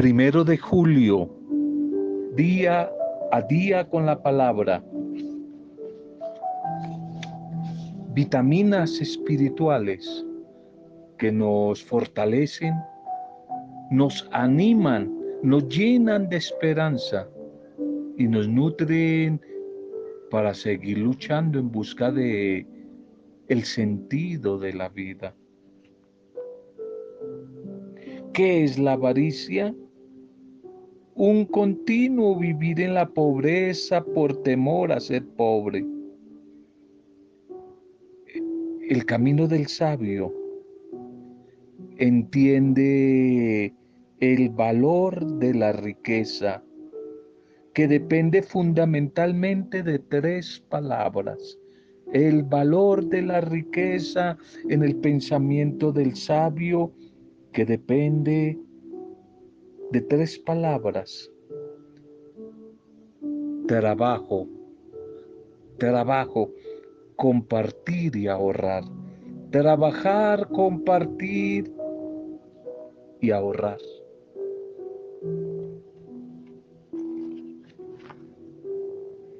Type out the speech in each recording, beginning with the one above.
Primero de julio, día a día con la palabra. Vitaminas espirituales que nos fortalecen, nos animan, nos llenan de esperanza y nos nutren para seguir luchando en busca de el sentido de la vida. ¿Qué es la avaricia? Un continuo vivir en la pobreza por temor a ser pobre. El camino del sabio entiende el valor de la riqueza, que depende fundamentalmente de tres palabras. El valor de la riqueza en el pensamiento del sabio que depende de tres palabras. Trabajo, trabajo, compartir y ahorrar. Trabajar, compartir y ahorrar.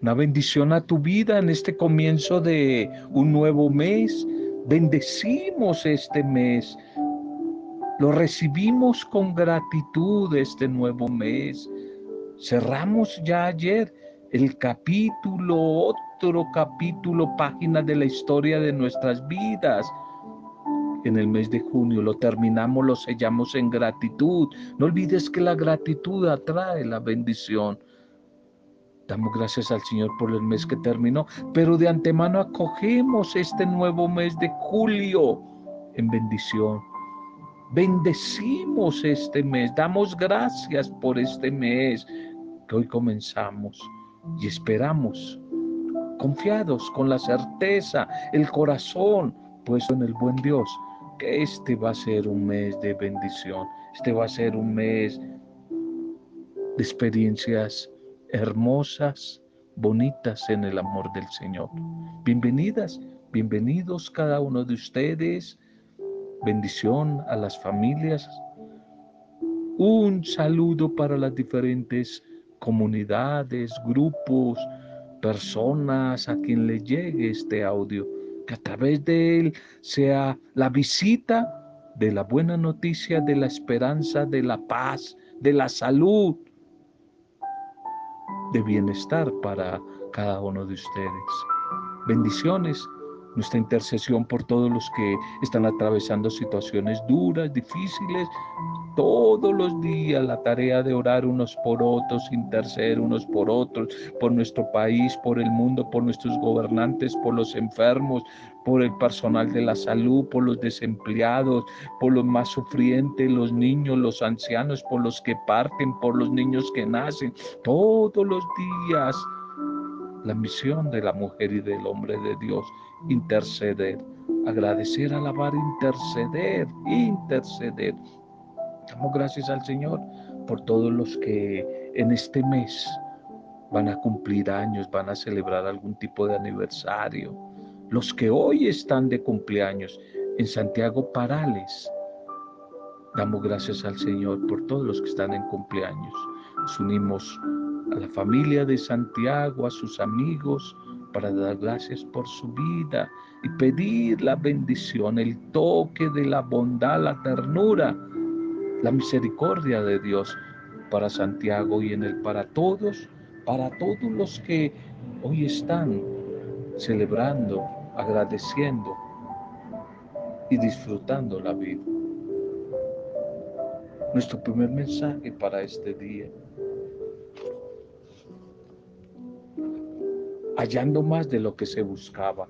Una bendición a tu vida en este comienzo de un nuevo mes. Bendecimos este mes lo recibimos con gratitud este nuevo mes. Cerramos ya ayer el capítulo, otro capítulo, página de la historia de nuestras vidas. En el mes de junio lo terminamos, lo sellamos en gratitud. No olvides que la gratitud atrae la bendición. Damos gracias al Señor por el mes que terminó, pero de antemano acogemos este nuevo mes de julio en bendición Bendecimos este mes, damos gracias por este mes que hoy comenzamos y esperamos, confiados con la certeza, el corazón puesto en el buen Dios, que este va a ser un mes de bendición, este va a ser un mes de experiencias hermosas, bonitas en el amor del Señor. Bienvenidas, bienvenidos cada uno de ustedes bendición a las familias. Un saludo para las diferentes comunidades, grupos, personas a quien le llegue este audio, que a través de él sea la visita de la buena noticia, de la esperanza, de la paz, de la salud, de bienestar para cada uno de ustedes. Bendiciones nuestra intercesión por todos los que están atravesando situaciones duras, difíciles. Todos los días la tarea de orar unos por otros, interceder unos por otros, por nuestro país, por el mundo, por nuestros gobernantes, por los enfermos, por el personal de la salud, por los desempleados, por los más sufrientes, los niños, los ancianos, por los que parten, por los niños que nacen. Todos los días la misión de la mujer y del hombre de Dios, interceder, agradecer, alabar, interceder, interceder. Damos gracias al Señor por todos los que en este mes van a cumplir años, van a celebrar algún tipo de aniversario. Los que hoy están de cumpleaños en Santiago Parales. Damos gracias al Señor por todos los que están en cumpleaños. Nos unimos a la familia de Santiago, a sus amigos, para dar gracias por su vida y pedir la bendición, el toque de la bondad, la ternura, la misericordia de Dios para Santiago y en él para todos, para todos los que hoy están celebrando, agradeciendo y disfrutando la vida. Nuestro primer mensaje para este día hallando más de lo que se buscaba,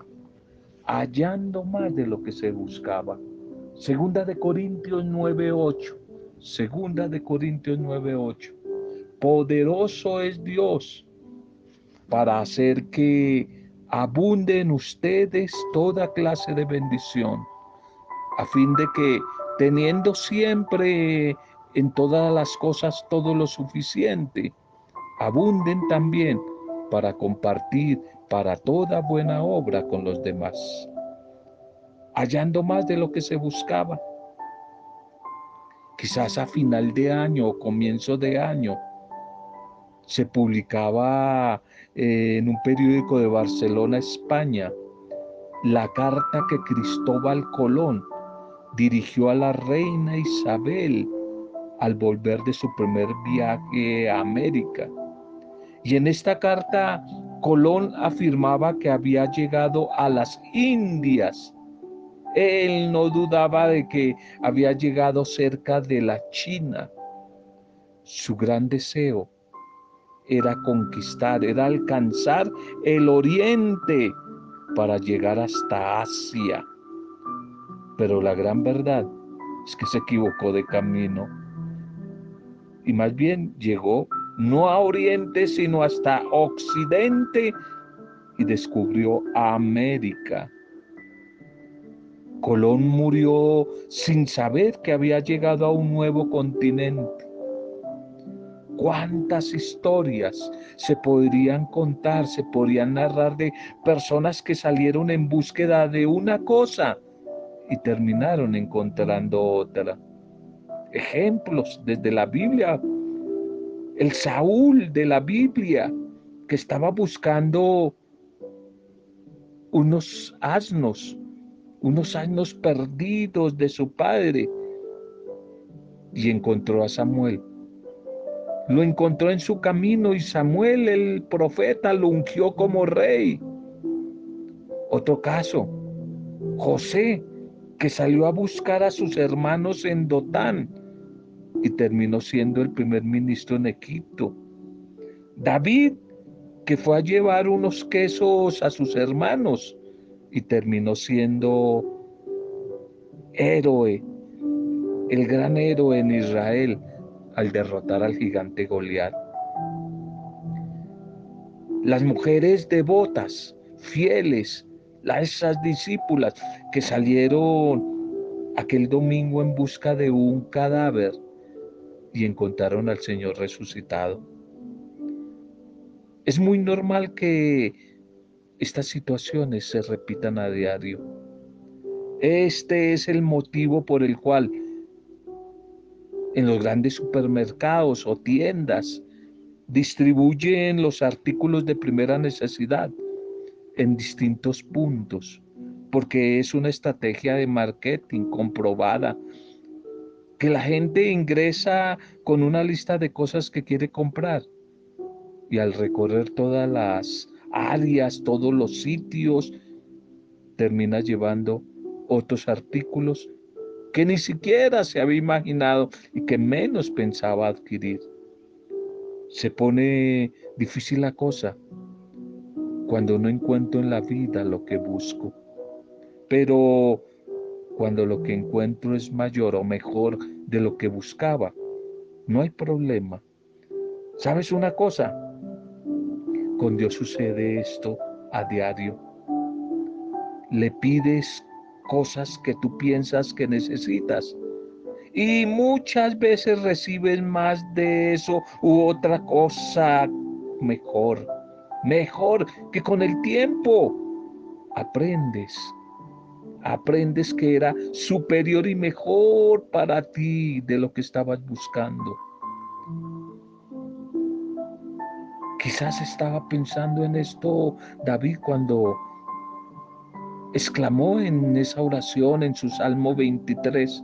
hallando más de lo que se buscaba. Segunda de Corintios 9:8, segunda de Corintios 9:8. Poderoso es Dios para hacer que abunde en ustedes toda clase de bendición, a fin de que teniendo siempre en todas las cosas todo lo suficiente, abunden también para compartir para toda buena obra con los demás, hallando más de lo que se buscaba. quizás a final de año o comienzo de año, se publicaba eh, en un periódico de Barcelona, España, la carta que Cristóbal Colón dirigió a la reina Isabel al volver de su primer viaje a América. Y en esta carta Colón afirmaba que había llegado a las Indias. Él no dudaba de que había llegado cerca de la China. Su gran deseo era conquistar, era alcanzar el oriente para llegar hasta Asia. Pero la gran verdad es que se equivocó de camino y más bien llegó no a Oriente, sino hasta Occidente y descubrió América. Colón murió sin saber que había llegado a un nuevo continente. ¿Cuántas historias se podrían contar, se podrían narrar de personas que salieron en búsqueda de una cosa y terminaron encontrando otra? Ejemplos desde la Biblia el Saúl de la Biblia, que estaba buscando unos asnos, unos asnos perdidos de su padre, y encontró a Samuel. Lo encontró en su camino y Samuel, el profeta, lo ungió como rey. Otro caso, José, que salió a buscar a sus hermanos en Dotán y terminó siendo el primer ministro en Egipto. David, que fue a llevar unos quesos a sus hermanos y terminó siendo héroe, el gran héroe en Israel al derrotar al gigante Goliat. Las mujeres devotas, fieles, esas discípulas que salieron aquel domingo en busca de un cadáver y encontraron al Señor resucitado. Es muy normal que estas situaciones se repitan a diario. Este es el motivo por el cual en los grandes supermercados o tiendas distribuyen los artículos de primera necesidad en distintos puntos, porque es una estrategia de marketing comprobada que la gente ingresa con una lista de cosas que quiere comprar y al recorrer todas las áreas, todos los sitios, termina llevando otros artículos que ni siquiera se había imaginado y que menos pensaba adquirir. Se pone difícil la cosa cuando no encuentro en la vida lo que busco. Pero cuando lo que encuentro es mayor o mejor de lo que buscaba. No hay problema. ¿Sabes una cosa? Con Dios sucede esto a diario. Le pides cosas que tú piensas que necesitas. Y muchas veces recibes más de eso u otra cosa mejor. Mejor que con el tiempo aprendes aprendes que era superior y mejor para ti de lo que estabas buscando. Quizás estaba pensando en esto David cuando exclamó en esa oración en su Salmo 23,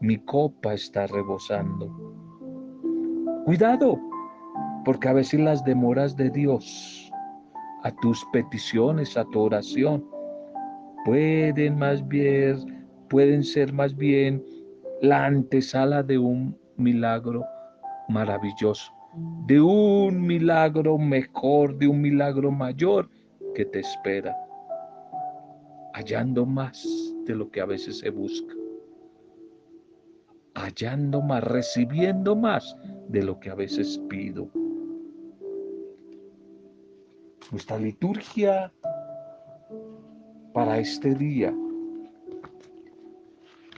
mi copa está rebosando. Cuidado, porque a veces las demoras de Dios a tus peticiones, a tu oración, pueden más bien, pueden ser más bien la antesala de un milagro maravilloso, de un milagro mejor, de un milagro mayor que te espera, hallando más de lo que a veces se busca, hallando más, recibiendo más de lo que a veces pido. Nuestra liturgia para este día.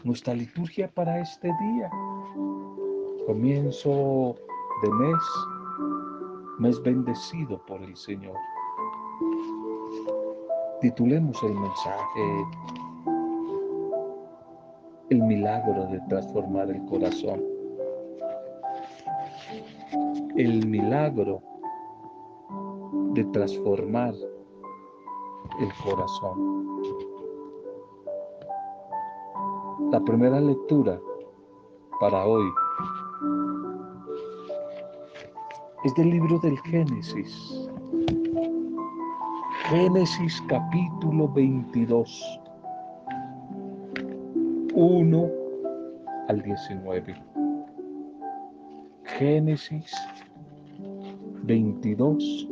Nuestra liturgia para este día. Comienzo de mes, mes bendecido por el Señor. Titulemos el mensaje el milagro de transformar el corazón. El milagro de transformar el corazón. La primera lectura para hoy es del libro del Génesis. Génesis capítulo 22, 1 al 19. Génesis 22,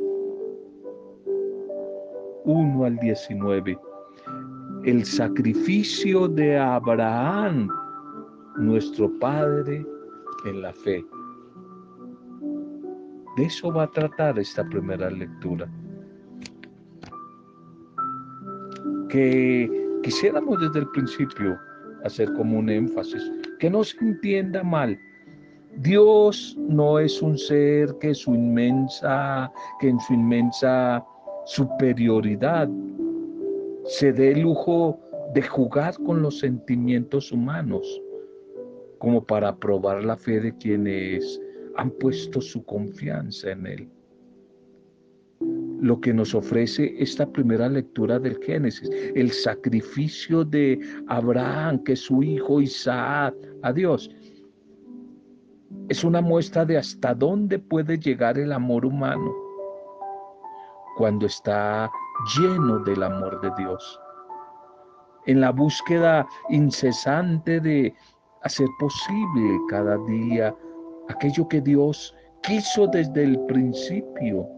1 al 19. El sacrificio de Abraham, nuestro Padre en la fe. De eso va a tratar esta primera lectura. Que quisiéramos desde el principio hacer como un énfasis, que no se entienda mal. Dios no es un ser que su inmensa, que en su inmensa superioridad se dé el lujo de jugar con los sentimientos humanos, como para probar la fe de quienes han puesto su confianza en Él. Lo que nos ofrece esta primera lectura del Génesis, el sacrificio de Abraham, que es su hijo Isaac, a Dios, es una muestra de hasta dónde puede llegar el amor humano cuando está lleno del amor de Dios. En la búsqueda incesante de hacer posible cada día aquello que Dios quiso desde el principio.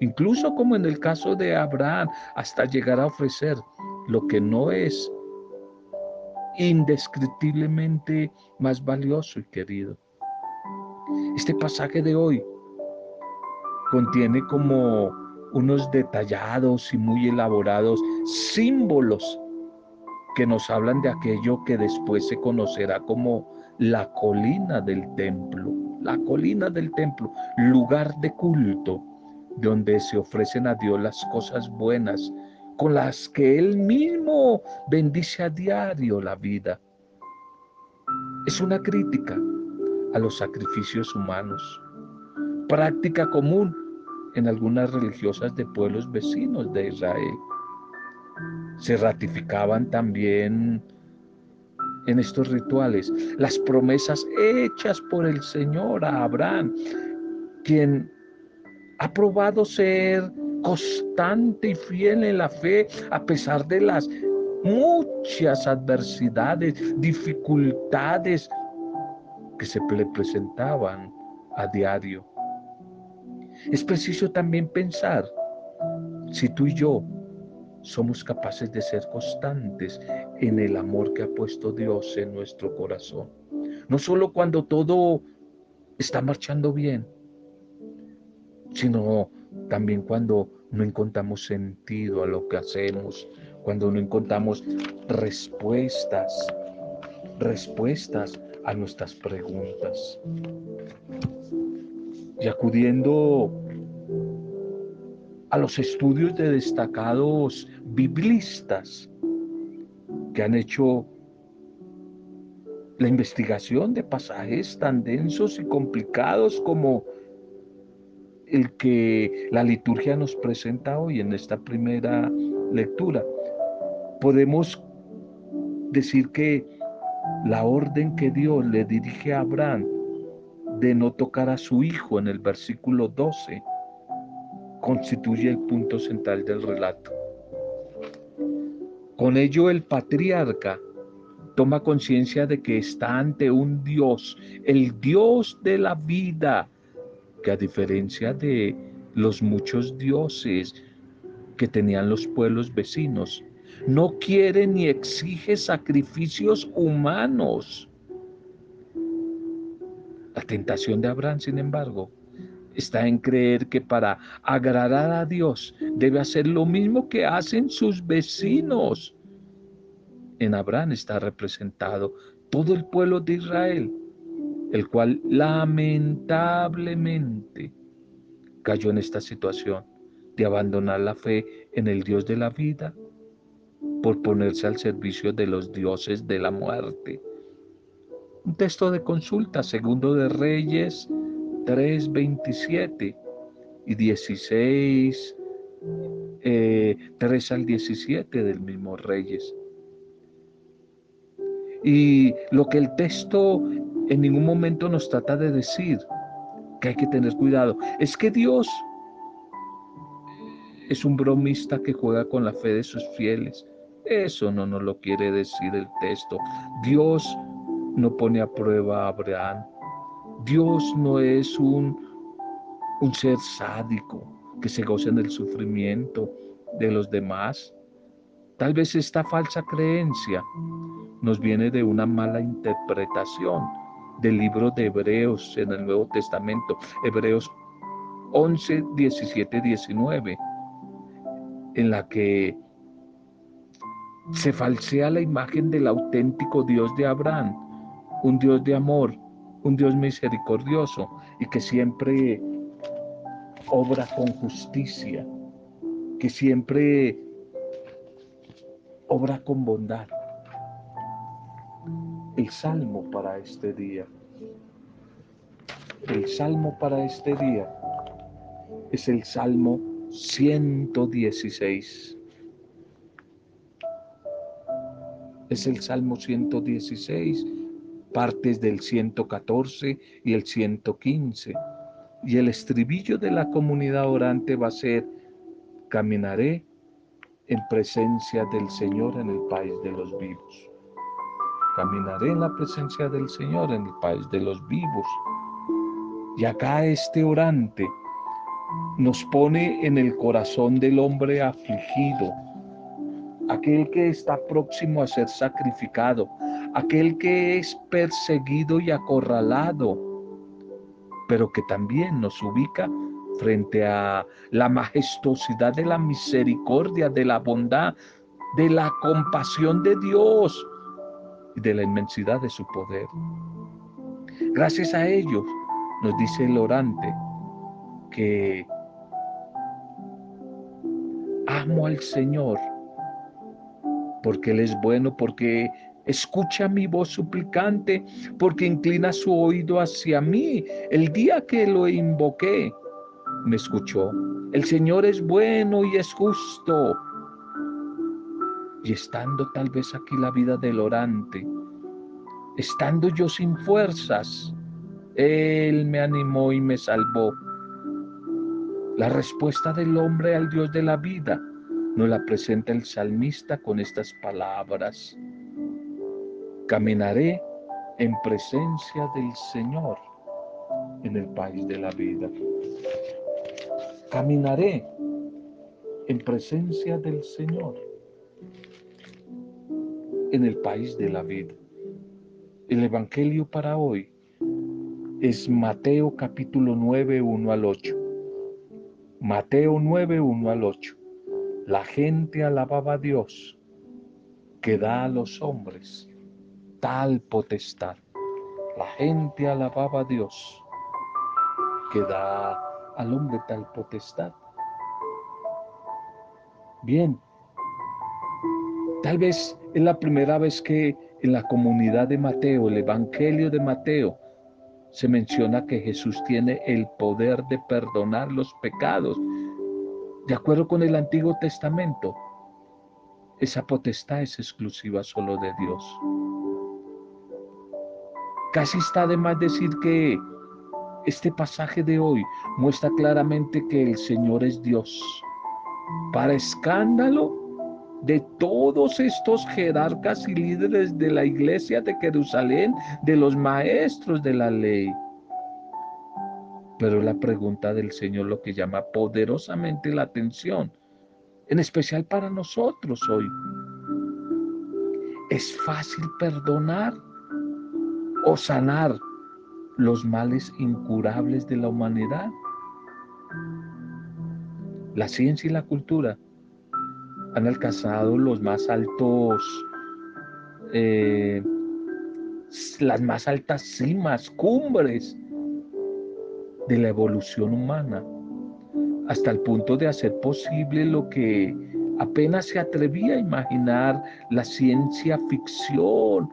Incluso como en el caso de Abraham, hasta llegar a ofrecer lo que no es indescriptiblemente más valioso y querido. Este pasaje de hoy contiene como unos detallados y muy elaborados símbolos que nos hablan de aquello que después se conocerá como la colina del templo, la colina del templo, lugar de culto, donde se ofrecen a Dios las cosas buenas con las que Él mismo bendice a diario la vida. Es una crítica a los sacrificios humanos, práctica común en algunas religiosas de pueblos vecinos de Israel. Se ratificaban también en estos rituales las promesas hechas por el Señor a Abraham, quien ha probado ser constante y fiel en la fe a pesar de las muchas adversidades, dificultades que se le presentaban a diario. Es preciso también pensar si tú y yo somos capaces de ser constantes en el amor que ha puesto Dios en nuestro corazón. No solo cuando todo está marchando bien, sino también cuando no encontramos sentido a lo que hacemos, cuando no encontramos respuestas, respuestas a nuestras preguntas y acudiendo a los estudios de destacados biblistas que han hecho la investigación de pasajes tan densos y complicados como el que la liturgia nos presenta hoy en esta primera lectura. Podemos decir que la orden que Dios le dirige a Abraham de no tocar a su hijo en el versículo 12 constituye el punto central del relato. Con ello el patriarca toma conciencia de que está ante un Dios, el Dios de la vida, que a diferencia de los muchos dioses que tenían los pueblos vecinos, no quiere ni exige sacrificios humanos tentación de Abraham, sin embargo, está en creer que para agradar a Dios debe hacer lo mismo que hacen sus vecinos. En Abraham está representado todo el pueblo de Israel, el cual lamentablemente cayó en esta situación de abandonar la fe en el Dios de la vida por ponerse al servicio de los dioses de la muerte. Un texto de consulta, segundo de Reyes 3, 27 y 16, 3 eh, al 17 del mismo Reyes. Y lo que el texto en ningún momento nos trata de decir, que hay que tener cuidado, es que Dios es un bromista que juega con la fe de sus fieles. Eso no nos lo quiere decir el texto. Dios no pone a prueba a Abraham. Dios no es un, un ser sádico que se goza en el sufrimiento de los demás. Tal vez esta falsa creencia nos viene de una mala interpretación del libro de Hebreos en el Nuevo Testamento, Hebreos 11, 17, 19, en la que se falsea la imagen del auténtico Dios de Abraham, un Dios de amor, un Dios misericordioso y que siempre obra con justicia, que siempre obra con bondad el salmo para este día. El salmo para este día es el Salmo 116. Es el Salmo 116, partes del 114 y el 115. Y el estribillo de la comunidad orante va a ser, caminaré en presencia del Señor en el país de los vivos. Caminaré en la presencia del Señor en el país de los vivos. Y acá este orante nos pone en el corazón del hombre afligido, aquel que está próximo a ser sacrificado, aquel que es perseguido y acorralado, pero que también nos ubica frente a la majestuosidad de la misericordia, de la bondad, de la compasión de Dios, y de la inmensidad de su poder. Gracias a ellos, nos dice el orante, que amo al Señor, porque Él es bueno, porque escucha mi voz suplicante, porque inclina su oído hacia mí. El día que lo invoqué, me escuchó. El Señor es bueno y es justo y estando tal vez aquí la vida del orante, estando yo sin fuerzas, Él me animó y me salvó. La respuesta del hombre al Dios de la vida nos la presenta el salmista con estas palabras. Caminaré en presencia del Señor en el país de la vida. Caminaré en presencia del Señor en el país de la vida. El Evangelio para hoy es Mateo capítulo 9, 1 al 8. Mateo 9, 1 al 8. La gente alababa a Dios que da a los hombres tal potestad. La gente alababa a Dios que da al hombre tal potestad. Bien, Tal vez es la primera vez que en la comunidad de Mateo, el Evangelio de Mateo, se menciona que Jesús tiene el poder de perdonar los pecados. De acuerdo con el Antiguo Testamento, esa potestad es exclusiva solo de Dios. Casi está de más decir que este pasaje de hoy muestra claramente que el Señor es Dios. Para escándalo de todos estos jerarcas y líderes de la iglesia de Jerusalén, de los maestros de la ley. Pero la pregunta del Señor lo que llama poderosamente la atención, en especial para nosotros hoy. ¿Es fácil perdonar o sanar los males incurables de la humanidad? La ciencia y la cultura han alcanzado los más altos, eh, las más altas cimas, cumbres de la evolución humana, hasta el punto de hacer posible lo que apenas se atrevía a imaginar la ciencia ficción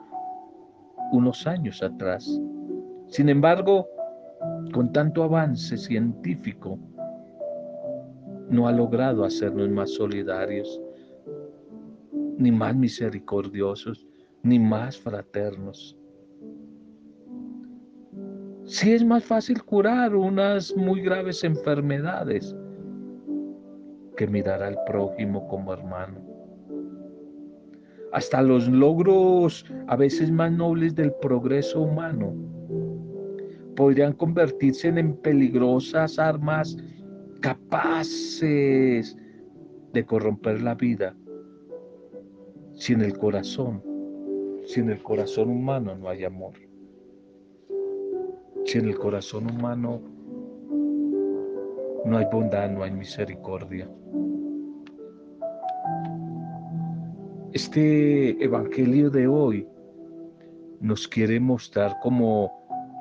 unos años atrás. Sin embargo, con tanto avance científico, no ha logrado hacernos más solidarios, ni más misericordiosos, ni más fraternos. Sí es más fácil curar unas muy graves enfermedades que mirar al prójimo como hermano. Hasta los logros a veces más nobles del progreso humano podrían convertirse en peligrosas armas capaces de corromper la vida si en el corazón, si en el corazón humano no hay amor. Si en el corazón humano no hay bondad, no hay misericordia. Este Evangelio de hoy nos quiere mostrar como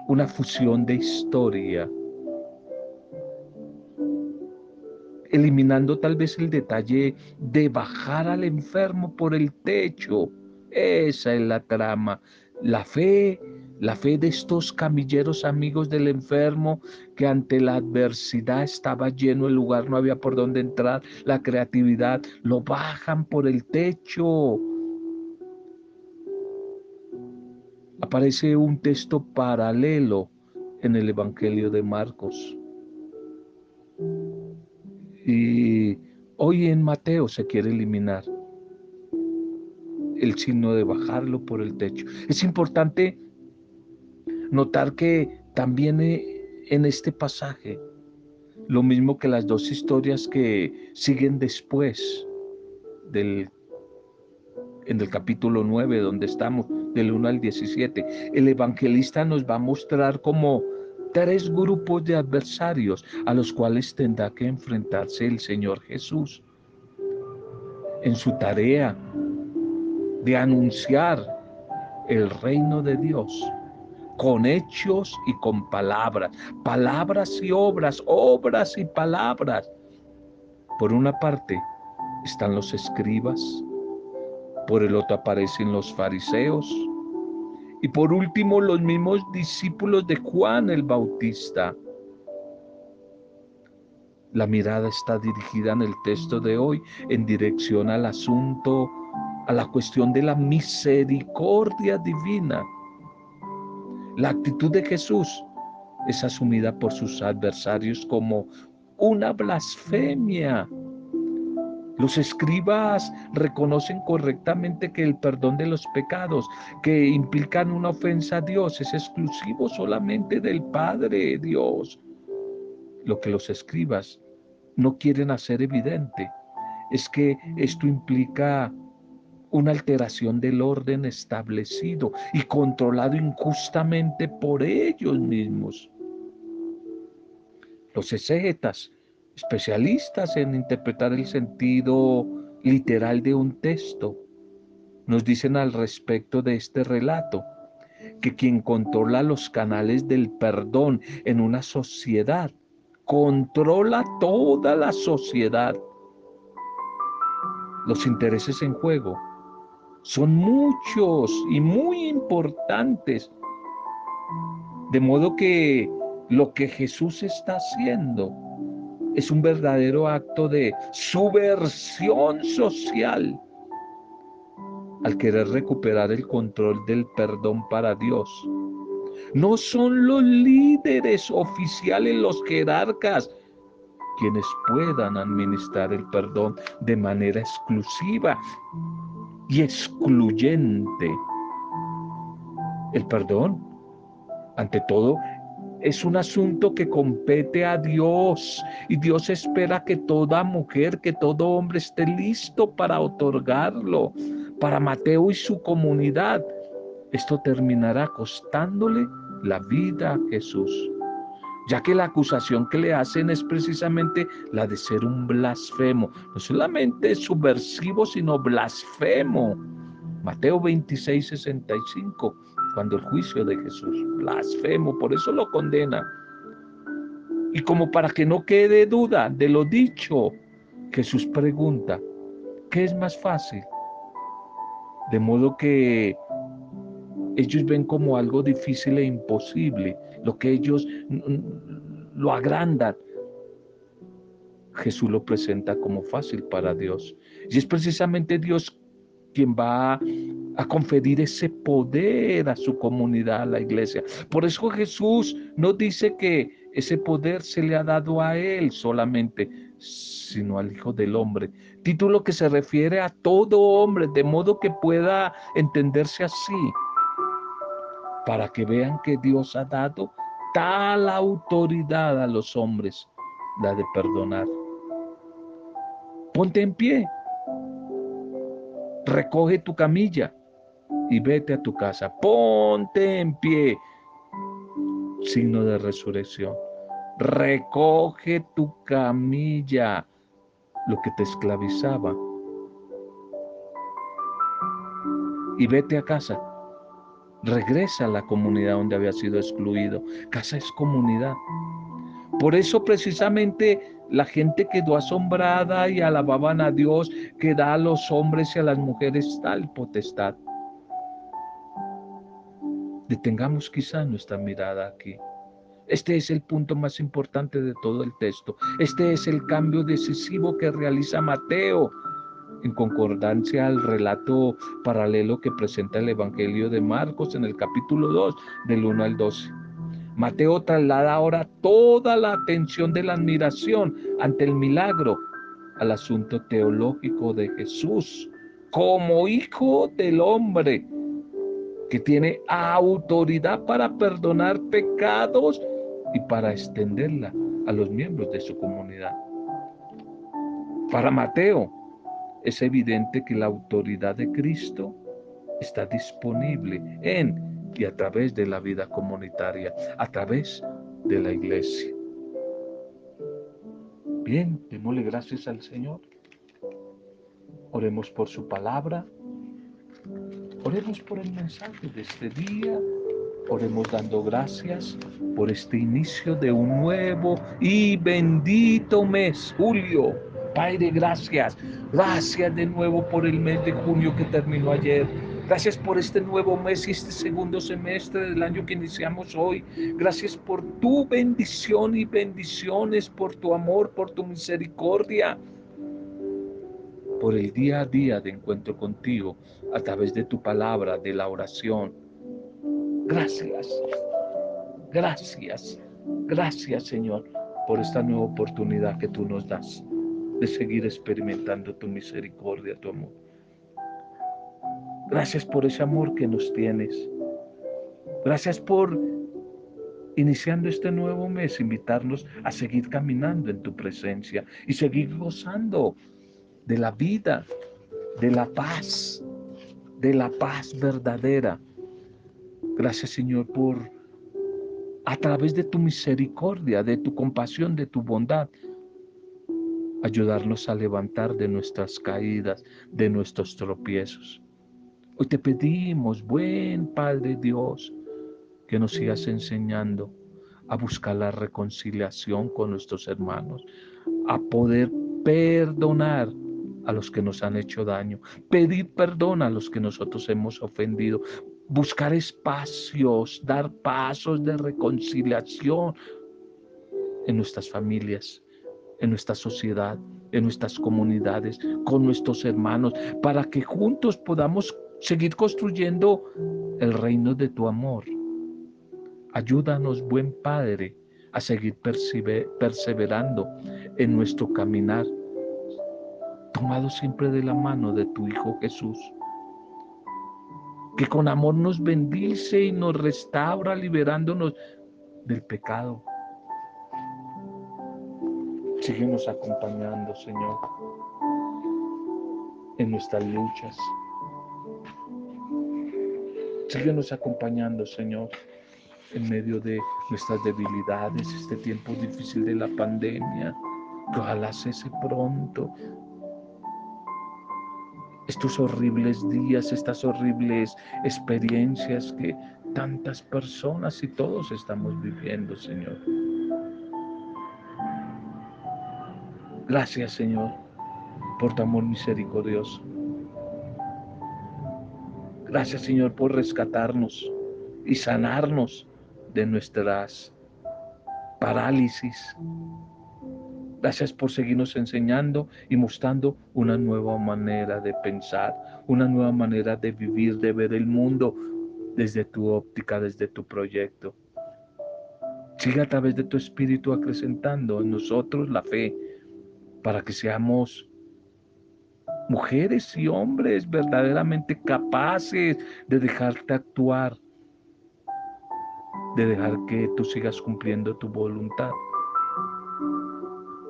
una fusión de historia, eliminando tal vez el detalle de bajar al enfermo por el techo. Esa es la trama. La fe, la fe de estos camilleros amigos del enfermo que ante la adversidad estaba lleno el lugar, no había por dónde entrar, la creatividad, lo bajan por el techo aparece un texto paralelo en el Evangelio de Marcos. Y hoy en Mateo se quiere eliminar el signo de bajarlo por el techo. Es importante notar que también eh, en este pasaje, lo mismo que las dos historias que siguen después del en el capítulo 9 donde estamos, del 1 al 17. El evangelista nos va a mostrar como tres grupos de adversarios a los cuales tendrá que enfrentarse el Señor Jesús en su tarea de anunciar el reino de Dios con hechos y con palabras, palabras y obras, obras y palabras. Por una parte están los escribas, por el otro aparecen los fariseos y por último los mismos discípulos de Juan el Bautista. La mirada está dirigida en el texto de hoy en dirección al asunto, a la cuestión de la misericordia divina. La actitud de Jesús es asumida por sus adversarios como una blasfemia los escribas reconocen correctamente que el perdón de los pecados que implican una ofensa a Dios es exclusivo solamente del Padre Dios. Lo que los escribas no quieren hacer evidente es que esto implica una alteración del orden establecido y controlado injustamente por ellos mismos. Los exégetas especialistas en interpretar el sentido literal de un texto, nos dicen al respecto de este relato que quien controla los canales del perdón en una sociedad, controla toda la sociedad. Los intereses en juego son muchos y muy importantes. De modo que lo que Jesús está haciendo es un verdadero acto de subversión social al querer recuperar el control del perdón para Dios. No son los líderes oficiales, los jerarcas, quienes puedan administrar el perdón de manera exclusiva y excluyente. El perdón, ante todo, es un asunto que compete a Dios y Dios espera que toda mujer, que todo hombre esté listo para otorgarlo. Para Mateo y su comunidad, esto terminará costándole la vida a Jesús, ya que la acusación que le hacen es precisamente la de ser un blasfemo, no solamente subversivo, sino blasfemo. Mateo 26, 65 cuando el juicio de Jesús, blasfemo, por eso lo condena. Y como para que no quede duda de lo dicho, Jesús pregunta, ¿Qué es más fácil? De modo que ellos ven como algo difícil e imposible, lo que ellos lo agrandan. Jesús lo presenta como fácil para Dios. Y es precisamente Dios quien va a conferir ese poder a su comunidad, a la iglesia. Por eso Jesús no dice que ese poder se le ha dado a él solamente, sino al Hijo del Hombre. Título que se refiere a todo hombre, de modo que pueda entenderse así, para que vean que Dios ha dado tal autoridad a los hombres, la de perdonar. Ponte en pie, recoge tu camilla y vete a tu casa. Ponte en pie, signo de resurrección. Recoge tu camilla, lo que te esclavizaba. Y vete a casa. Regresa a la comunidad donde había sido excluido. Casa es comunidad. Por eso precisamente la gente quedó asombrada y alababan a Dios que da a los hombres y a las mujeres tal potestad. Detengamos quizá nuestra mirada aquí. Este es el punto más importante de todo el texto. Este es el cambio decisivo que realiza Mateo en concordancia al relato paralelo que presenta el Evangelio de Marcos en el capítulo 2 del 1 al 12. Mateo traslada ahora toda la atención de la admiración ante el milagro al asunto teológico de Jesús como hijo del hombre que tiene autoridad para perdonar pecados y para extenderla a los miembros de su comunidad. Para Mateo, es evidente que la autoridad de Cristo está disponible en y a través de la vida comunitaria, a través de la iglesia. Bien, démosle gracias al Señor. Oremos por su palabra. Oremos por el mensaje de este día. Oremos dando gracias por este inicio de un nuevo y bendito mes, julio Padre, gracias. Gracias de nuevo por el mes de junio que terminó ayer. Gracias por este nuevo mes y este segundo semestre del año que iniciamos hoy. Gracias por tu bendición y bendiciones, por tu amor, por tu misericordia, por el día a día de encuentro contigo a través de tu palabra, de la oración. Gracias. Gracias. Gracias, Señor, por esta nueva oportunidad que tú nos das de seguir experimentando tu misericordia, tu amor. Gracias por ese amor que nos tienes. Gracias por, iniciando este nuevo mes, invitarnos a seguir caminando en tu presencia y seguir gozando de la vida, de la paz, de la paz verdadera. Gracias Señor por, a través de tu misericordia, de tu compasión, de tu bondad, ayudarnos a levantar de nuestras caídas, de nuestros tropiezos. Hoy te pedimos, buen Padre Dios, que nos sigas enseñando a buscar la reconciliación con nuestros hermanos, a poder perdonar a los que nos han hecho daño, pedir perdón a los que nosotros hemos ofendido, buscar espacios, dar pasos de reconciliación en nuestras familias, en nuestra sociedad, en nuestras comunidades, con nuestros hermanos, para que juntos podamos seguir construyendo el reino de tu amor. Ayúdanos, buen Padre, a seguir perseverando en nuestro caminar, tomado siempre de la mano de tu Hijo Jesús, que con amor nos bendice y nos restaura, liberándonos del pecado, Síguenos acompañando, Señor, en nuestras luchas. Síguenos acompañando, Señor, en medio de nuestras debilidades, este tiempo difícil de la pandemia. Que ojalá cese pronto. Estos horribles días, estas horribles experiencias que tantas personas y todos estamos viviendo, Señor. Gracias, Señor, por tu amor misericordioso. Gracias Señor por rescatarnos y sanarnos de nuestras parálisis. Gracias por seguirnos enseñando y mostrando una nueva manera de pensar, una nueva manera de vivir, de ver el mundo desde tu óptica, desde tu proyecto. Siga a través de tu espíritu acrecentando en nosotros la fe para que seamos mujeres y hombres verdaderamente capaces de dejarte actuar, de dejar que tú sigas cumpliendo tu voluntad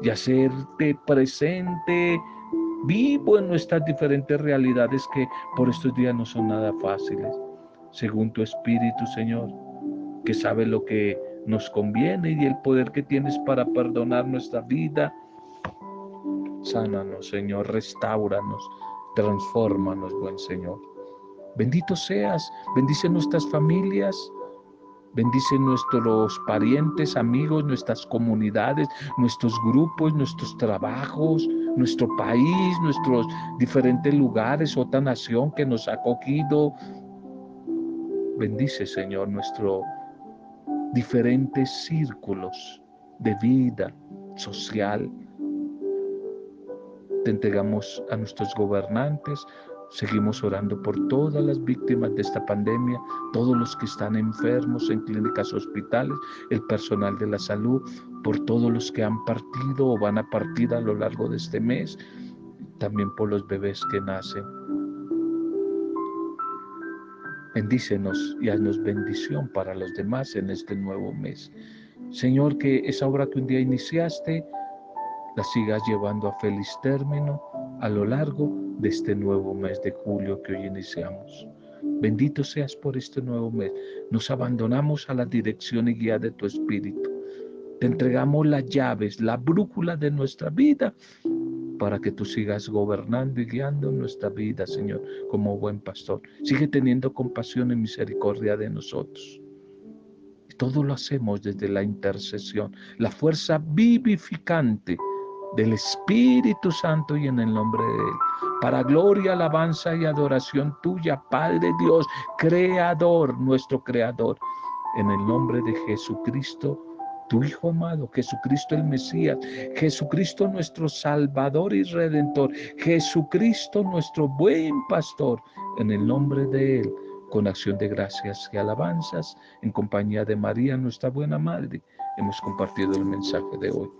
y hacerte presente, vivo en nuestras diferentes realidades que por estos días no son nada fáciles, según tu Espíritu, Señor, que sabe lo que nos conviene y el poder que tienes para perdonar nuestra vida. Sánanos, Señor, restauranos, transfórmanos, buen Señor. Bendito seas, bendice nuestras familias, bendice nuestros parientes, amigos, nuestras comunidades, nuestros grupos, nuestros trabajos, nuestro país, nuestros diferentes lugares, otra nación que nos ha acogido. Bendice, Señor, nuestro diferentes círculos de vida social. Te entregamos a nuestros gobernantes, seguimos orando por todas las víctimas de esta pandemia, todos los que están enfermos en clínicas, hospitales, el personal de la salud, por todos los que han partido o van a partir a lo largo de este mes, también por los bebés que nacen. Bendícenos y haznos bendición para los demás en este nuevo mes. Señor, que esa obra que un día iniciaste la sigas llevando a feliz término a lo largo de este nuevo mes de julio que hoy iniciamos. Bendito seas por este nuevo mes. Nos abandonamos a la dirección y guía de tu Espíritu. Te entregamos las llaves, la brújula de nuestra vida para que tú sigas gobernando y guiando nuestra vida, Señor, como buen pastor. Sigue teniendo compasión y misericordia de nosotros. Y todo lo hacemos desde la intercesión, la fuerza vivificante del Espíritu Santo y en el nombre de Él. Para gloria, alabanza y adoración tuya, Padre Dios, Creador, nuestro Creador. En el nombre de Jesucristo tu Hijo amado, Jesucristo el Mesías, Jesucristo nuestro Salvador y Redentor, Jesucristo nuestro buen pastor, en el nombre de Él, con acción de gracias y alabanzas, en compañía de María, nuestra buena Madre, hemos compartido el mensaje de hoy.